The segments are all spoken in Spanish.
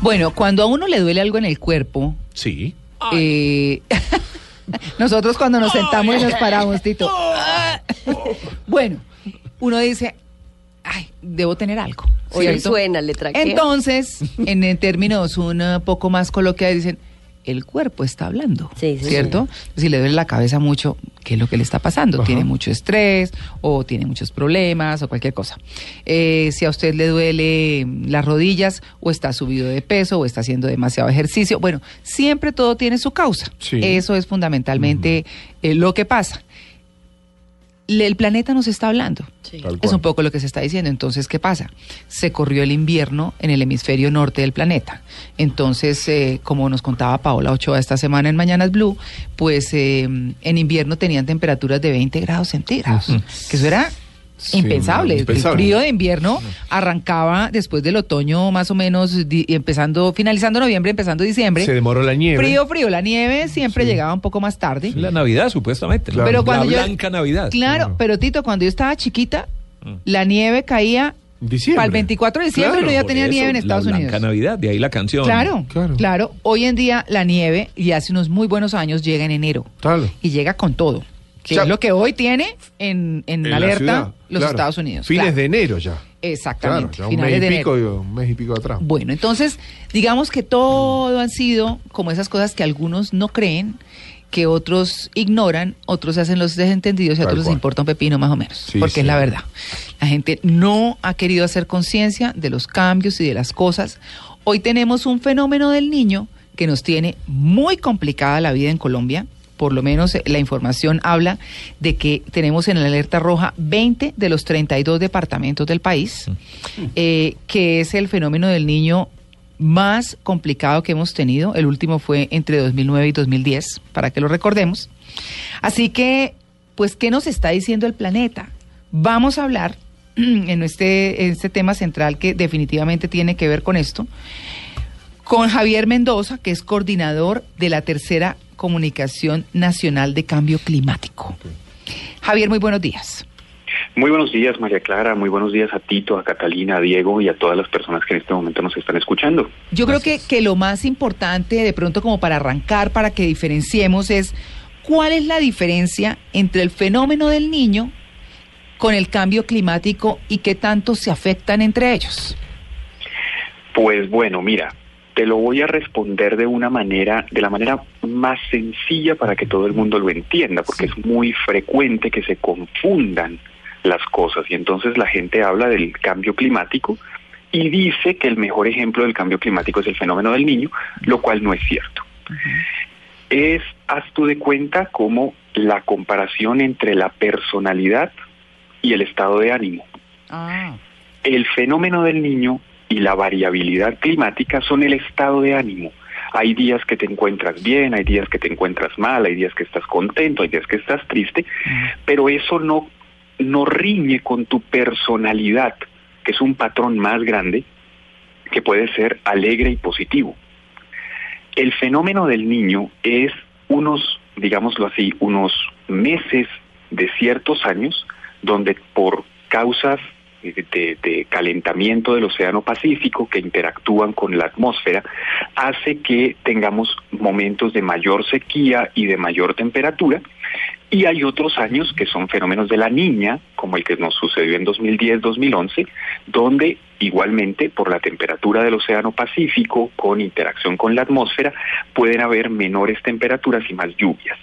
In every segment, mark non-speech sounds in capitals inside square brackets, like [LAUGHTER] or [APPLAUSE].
Bueno, cuando a uno le duele algo en el cuerpo, Sí. eh, [LAUGHS] nosotros cuando nos sentamos y nos paramos, Tito. [LAUGHS] bueno, uno dice, ay, debo tener algo. Sí, ¿cierto? suena, le traquea. Entonces, en, términos un poco más coloquiales, dicen, el cuerpo está hablando, Sí, sí, ¿cierto? Si le duele la cabeza mucho, ¿qué es lo que le está pasando? Ajá. Tiene mucho estrés o tiene muchos problemas o cualquier cosa. Eh, si a usted le duele las rodillas o está subido de peso o está haciendo demasiado ejercicio, bueno, siempre todo tiene su causa. Sí. Eso es fundamentalmente eh, lo que pasa. Le- El planeta nos está hablando. Sí. Es un poco lo que se está diciendo. Entonces, ¿qué pasa? Se corrió el invierno en el hemisferio norte del planeta. Entonces, eh, como nos contaba Paola Ochoa esta semana en Mañanas Blue, pues eh, en invierno tenían temperaturas de 20 grados centígrados. Ujú. Que eso era Sí, impensable. impensable. El frío de invierno arrancaba después del otoño, más o menos, empezando, finalizando noviembre, empezando diciembre. Se demoró la nieve. Frío, frío. La nieve siempre Sí. llegaba un poco más tarde. La Navidad, supuestamente. Claro. Pero cuando la yo- blanca Navidad. Claro, Claro. pero Tito, cuando yo estaba chiquita, Mm. la nieve caía Diciembre. para el 24 de diciembre Claro, no ya tenía eso, nieve en Estados la Unidos. Blanca Navidad, de ahí la canción. Claro, Claro. claro, Hoy en día la nieve, y hace unos muy buenos años, llega en enero. Y llega con todo. Que O sea, es lo que hoy tiene en, en alerta ciudad, los claro. Estados Unidos. Fines Claro. de enero ya. Exactamente. Claro, ya un finales mes y enero. pico, y un mes y pico atrás. Bueno, entonces, digamos que todo han sido como esas cosas que algunos no creen, que otros ignoran, otros se hacen los desentendidos y a otros les importa un pepino más o menos, Sí, porque sí. es la verdad. La gente no ha querido hacer conciencia de los cambios y de las cosas. Hoy tenemos un fenómeno del niño que nos tiene muy complicada la vida en Colombia. Por lo menos la información habla de que tenemos en la alerta roja 20 de los 32 departamentos del país, eh, que es el fenómeno del niño más complicado que hemos tenido. El último fue entre 2009 y 2010, para que lo recordemos. Así que, pues, ¿qué nos está diciendo el planeta? Vamos a hablar [CLEARS THROAT] en este, en este tema central que definitivamente tiene que ver con esto, con Javier Mendoza, que es coordinador de la tercera comunicación nacional de cambio climático. Javier, muy buenos días. Muy buenos días, María Clara. Muy buenos días a Tito, a Catalina, a Diego y a todas las personas que en este momento nos están escuchando. Yo creo que, que lo más importante, de pronto como para arrancar, para que diferenciemos, es cuál es la diferencia entre el fenómeno del niño con el cambio climático y qué tanto se afectan entre ellos. Pues bueno, mira, te lo voy a responder de una manera, de la manera más sencilla para que todo el mundo lo entienda, porque es muy frecuente que se confundan las cosas y entonces la gente habla del cambio climático y dice que el mejor ejemplo del cambio climático es el fenómeno del niño, lo cual no es cierto. Es, haz tú de cuenta, como la comparación entre la personalidad y el estado de ánimo. Ah, El fenómeno del niño y la variabilidad climática son el estado de ánimo. Hay días que te encuentras bien, hay días que te encuentras mal, hay días que estás contento, hay días que estás triste, pero eso no, no riñe con tu personalidad, que es un patrón más grande que puede ser alegre y positivo. El fenómeno del niño es unos, digámoslo así, unos meses de ciertos años donde por causas de, de calentamiento del Océano Pacífico que interactúan con la atmósfera, hace que tengamos momentos de mayor sequía y de mayor temperatura. Y hay otros años que son fenómenos de la niña, como el que nos sucedió en 2010-2011, donde igualmente por la temperatura del Océano Pacífico, con interacción con la atmósfera, pueden haber menores temperaturas y más lluvias.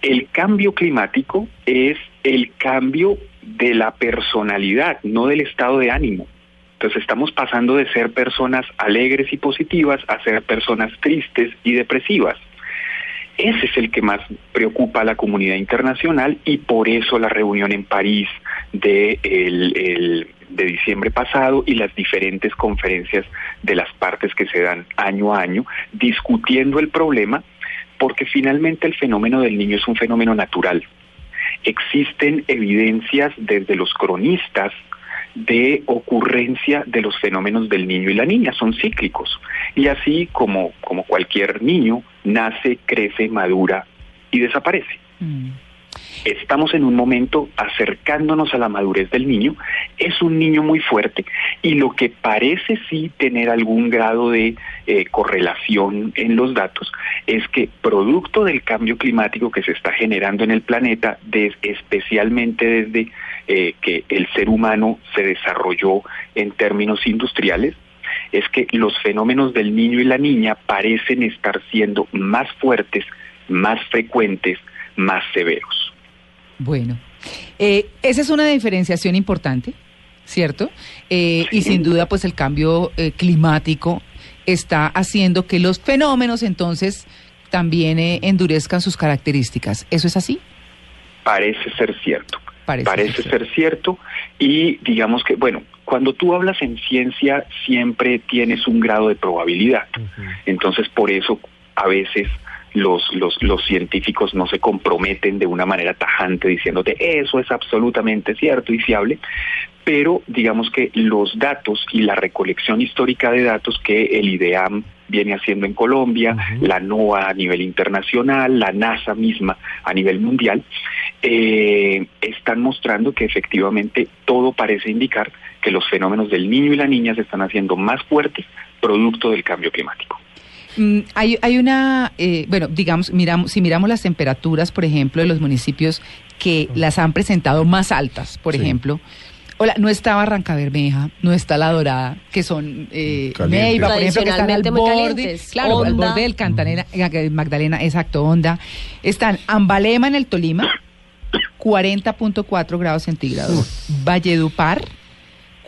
El cambio climático es el cambio de la personalidad, no del estado de ánimo. Entonces estamos pasando de ser personas alegres y positivas a ser personas tristes y depresivas. Ese es el que más preocupa a la comunidad internacional y por eso la reunión en París de, el, de diciembre pasado y las diferentes conferencias de las partes que se dan año a año discutiendo el problema porque finalmente el fenómeno del niño es un fenómeno natural. Existen evidencias desde los cronistas de ocurrencia de los fenómenos del niño y la niña, son cíclicos. Y así como, como cualquier niño, nace, crece, madura y desaparece. mm. Estamos en un momento acercándonos a la madurez del niño. Es un niño muy fuerte Y lo que parece sí tener algún grado de eh, correlación en los datos es que producto del cambio climático que se está generando en el planeta, especialmente desde eh, que el ser humano se desarrolló en términos industriales, es que los fenómenos del niño y la niña parecen estar siendo más fuertes, más frecuentes, más severos. Bueno, eh, esa es una diferenciación importante, ¿cierto? Eh, y sin duda, pues el cambio eh, climático está haciendo que los fenómenos entonces también endurezcan sus características. ¿Eso es así? Parece ser cierto. Parece, ser cierto. Y digamos que, bueno, cuando tú hablas en ciencia siempre tienes un grado de probabilidad. Entonces, por eso a veces los, los, los científicos no se comprometen de una manera tajante diciéndote eso es absolutamente cierto y fiable, pero digamos que los datos y la recolección histórica de datos que el IDEAM viene haciendo en Colombia, la NOAA a nivel internacional, la NASA misma a nivel mundial, eh, están mostrando que efectivamente todo parece indicar que los fenómenos del niño y la niña se están haciendo más fuertes producto del cambio climático. Mm, hay, hay una, eh, bueno, digamos, miramos, si miramos las temperaturas, por ejemplo, de los municipios que las han presentado más altas, por ejemplo, Hola, no está Barranca Bermeja, no está La Dorada, que son eh, Neiva, por ejemplo, que están al borde, claro, al borde del Cantanera, eh, Magdalena, exacto, Onda. Están Ambalema en el Tolima, 40.4 grados centígrados. Valledupar,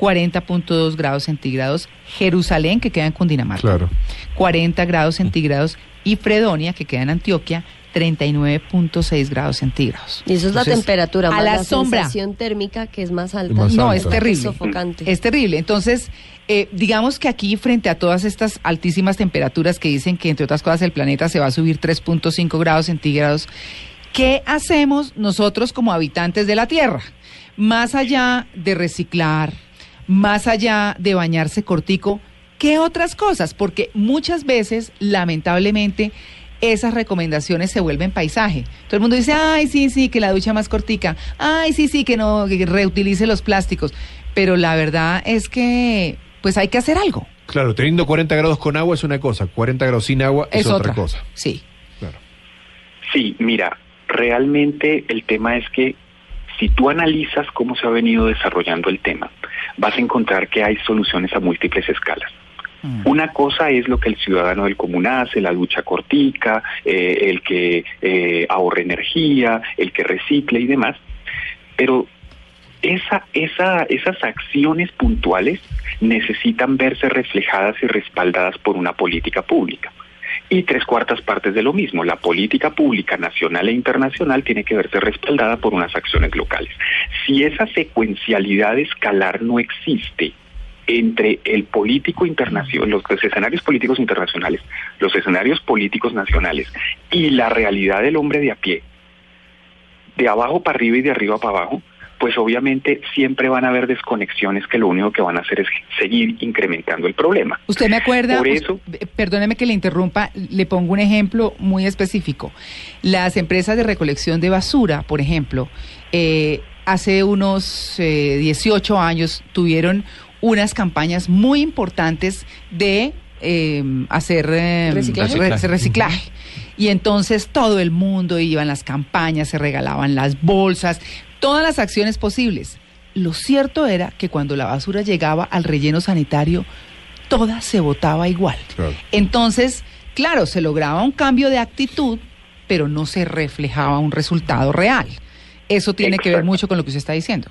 40.2 grados centígrados. Jerusalén, que queda en Cundinamarca, claro. 40 grados centígrados. Y Fredonia, que queda en Antioquia, 39.6 grados centígrados. Y eso es la temperatura, a la, sensación térmica que es más alta. no, es terrible. Sofocante. Es terrible. Entonces, eh, digamos que aquí, frente a todas estas altísimas temperaturas que dicen que, entre otras cosas, el planeta se va a subir 3.5 grados centígrados, ¿qué hacemos nosotros como habitantes de la Tierra? Más allá de reciclar, más allá de bañarse cortico, ¿qué otras cosas? Porque muchas veces, lamentablemente, esas recomendaciones se vuelven paisaje. Todo el mundo dice, ay, sí, sí, que la ducha más cortica, ay, sí, sí, que no, que reutilice los plásticos. Pero la verdad es que, pues hay que hacer algo. Claro, teniendo 40 grados con agua es una cosa, 40 grados sin agua es, otra. cosa. Sí. Claro. Sí, mira, realmente el tema es que si tú analizas cómo se ha venido desarrollando el tema, vas a encontrar que hay soluciones a múltiples escalas. Una cosa es lo que el ciudadano del común hace, la ducha cortica, eh, el que eh, ahorre energía, el que recicle y demás, pero esa, esa, esas acciones puntuales necesitan verse reflejadas y respaldadas por una política pública. Y tres cuartas partes de lo mismo, la política pública nacional e internacional tiene que verse respaldada por unas acciones locales. Si esa secuencialidad escalar no existe, entre el político internacional, los, escenarios políticos internacionales, los escenarios políticos nacionales y la realidad del hombre de a pie, de abajo para arriba y de arriba para abajo, pues obviamente siempre van a haber desconexiones que lo único que van a hacer es seguir incrementando el problema. Usted me acuerda, Por eso, perdóneme que le interrumpa, le pongo un ejemplo muy específico. Las empresas de recolección de basura, por ejemplo, eh, hace unos 18 eh, años tuvieron unas campañas muy importantes de eh, hacer eh, reciclaje. Y entonces todo el mundo iba en las campañas, se regalaban las bolsas, todas las acciones posibles. Lo cierto era que cuando la basura llegaba al relleno sanitario, toda se votaba igual. Entonces, claro, se lograba un cambio de actitud, pero no se reflejaba un resultado real. Eso tiene que ver mucho con lo que usted está diciendo.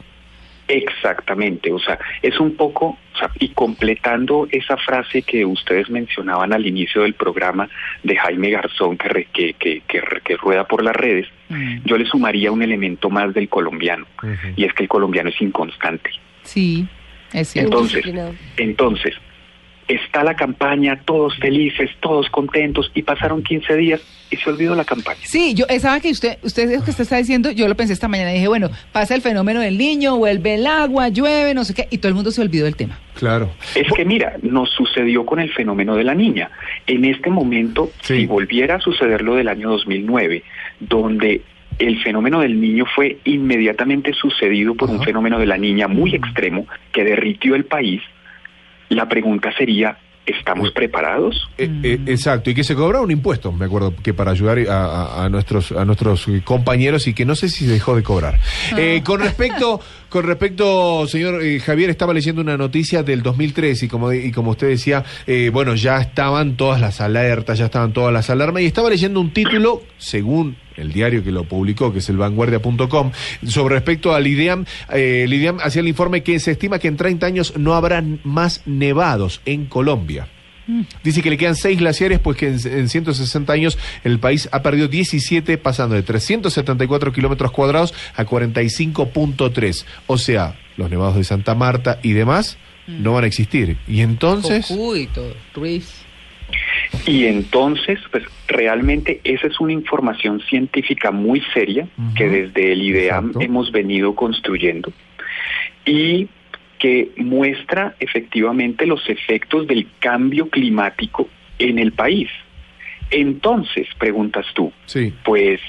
Exactamente, o sea, es un poco, o sea, y completando esa frase que ustedes mencionaban al inicio del programa de Jaime Garzón que, que, que, que, rueda por las redes, mm. yo le sumaría un elemento más del colombiano, y es que el colombiano es inconstante. Sí, es cierto. Entonces, entonces, está la campaña, todos felices, todos contentos, y pasaron 15 días y se olvidó la campaña. Sí, yo estaba que usted, usted lo que usted está diciendo, yo lo pensé esta mañana y dije, bueno, pasa el fenómeno del niño, vuelve el agua, llueve, no sé qué, y todo el mundo se olvidó del tema. Claro. Es que mira, nos sucedió con el fenómeno de la niña. En este momento, si volviera a suceder lo del año 2009, donde el fenómeno del niño fue inmediatamente sucedido por un fenómeno de la niña muy extremo que derritió el país, La pregunta sería, ¿Estamos preparados? Eh, eh, exacto, y que se cobra un impuesto, me acuerdo, que para ayudar a, nuestros a nuestros compañeros y que no sé si se dejó de cobrar. Ah. Eh, con respecto, con respecto, señor Javier, estaba leyendo una noticia del 2003 y como y como usted decía, bueno, ya estaban todas las alertas, ya estaban todas las alarmas y estaba leyendo un título, según el diario que lo publicó, que es el vanguardia.com, sobre respecto al IDEAM, eh, el IDEAM hacía el informe que se estima que en 30 años no habrá más nevados en Colombia. Dice que le quedan seis glaciares, pues que en, 160 años el país ha perdido 17, pasando de 374 kilómetros cuadrados a 45.3. O sea, los nevados de Santa Marta y demás mm. no van a existir. Y entonces... Ruiz. Y entonces, pues realmente esa es una información científica muy seria que desde el IDEAM hemos venido construyendo y que muestra efectivamente los efectos del cambio climático en el país. Entonces, preguntas tú, sí. pues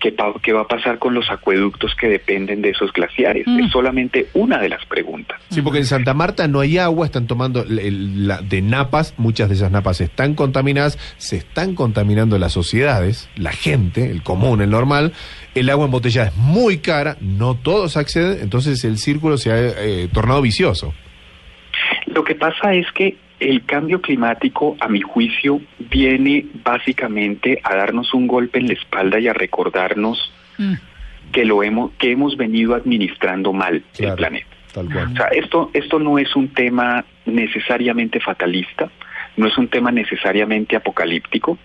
¿Qué, va a pasar con los acueductos que dependen de esos glaciares? Es mm. solamente una de las preguntas. Sí, porque en Santa Marta no hay agua, están tomando la, de napas, muchas de esas napas están contaminadas, se están contaminando las sociedades, la gente, el común, el normal. El agua embotellada es muy cara, no todos acceden, entonces el círculo se ha eh, tornado vicioso. Lo que pasa es que el cambio climático, a mi juicio, viene básicamente a darnos un golpe en la espalda y a recordarnos mm. que lo hemos que hemos venido administrando mal el planeta. O sea, esto esto no es un tema necesariamente fatalista, no es un tema necesariamente apocalíptico,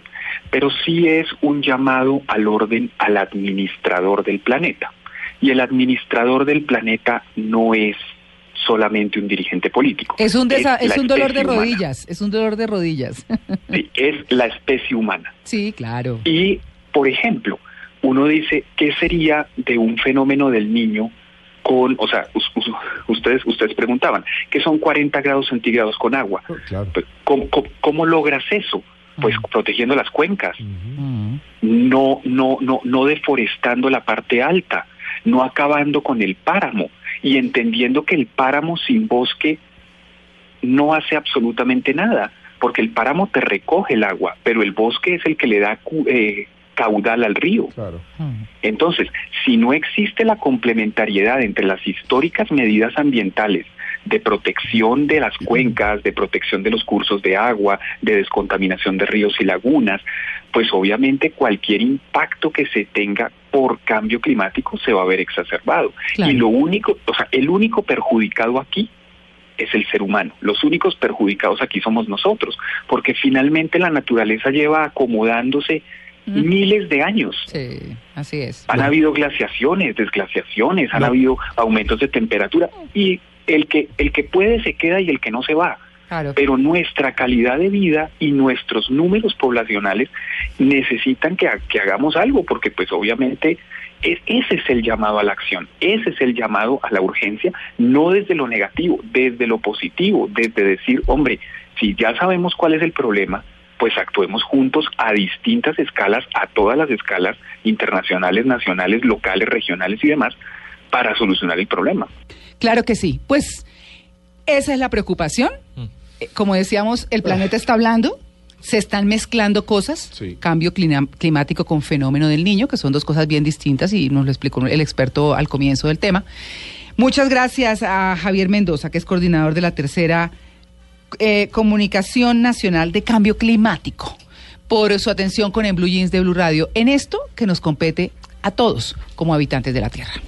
pero sí es un llamado al orden al administrador del planeta. Y el administrador del planeta no es solamente un dirigente político. Es un, es, un dolor de rodillas, es un dolor de rodillas. [LAUGHS] Sí, es la especie humana. Sí, claro. Y, por ejemplo, uno dice, ¿qué sería de un fenómeno del niño con, o sea, ustedes ustedes preguntaban, ¿qué son 40 grados centígrados con agua? Oh, claro. Pues, ¿cómo, logras eso? Pues protegiendo las cuencas, no, no, no, no deforestando la parte alta, no acabando con el páramo, y entendiendo que el páramo sin bosque no hace absolutamente nada, porque el páramo te recoge el agua, pero el bosque es el que le da eh, caudal al río. Entonces, si no existe la complementariedad entre las históricas medidas ambientales de protección de las cuencas, de protección de los cursos de agua, de descontaminación de ríos y lagunas, pues obviamente cualquier impacto que se tenga por cambio climático se va a ver exacerbado. Y lo único, o sea, el único perjudicado aquí es el ser humano. Los únicos perjudicados aquí somos nosotros, porque finalmente la naturaleza lleva acomodándose miles de años. Sí, así es. Han habido glaciaciones, desglaciaciones, han habido aumentos de temperatura y el que el que puede se queda y el que no se va. Pero nuestra calidad de vida y nuestros números poblacionales necesitan que, que hagamos algo, porque pues obviamente ese es el llamado a la acción, ese es el llamado a la urgencia, no desde lo negativo, desde lo positivo, desde decir, hombre, si ya sabemos cuál es el problema, pues actuemos juntos a distintas escalas, a todas las escalas internacionales, nacionales, locales, regionales y demás, para solucionar el problema. Claro que sí. Pues esa es la preocupación. Mm. Eh, como decíamos, el planeta está hablando, se están mezclando cosas, cambio climático con fenómeno del niño, que son dos cosas bien distintas y nos lo explicó el experto al comienzo del tema. Muchas gracias a Javier Mendoza, que es coordinador de la tercera eh, Comunicación Nacional de Cambio Climático, por su atención con el Blue Jeans de Blue Radio en esto que nos compete a todos como habitantes de la Tierra.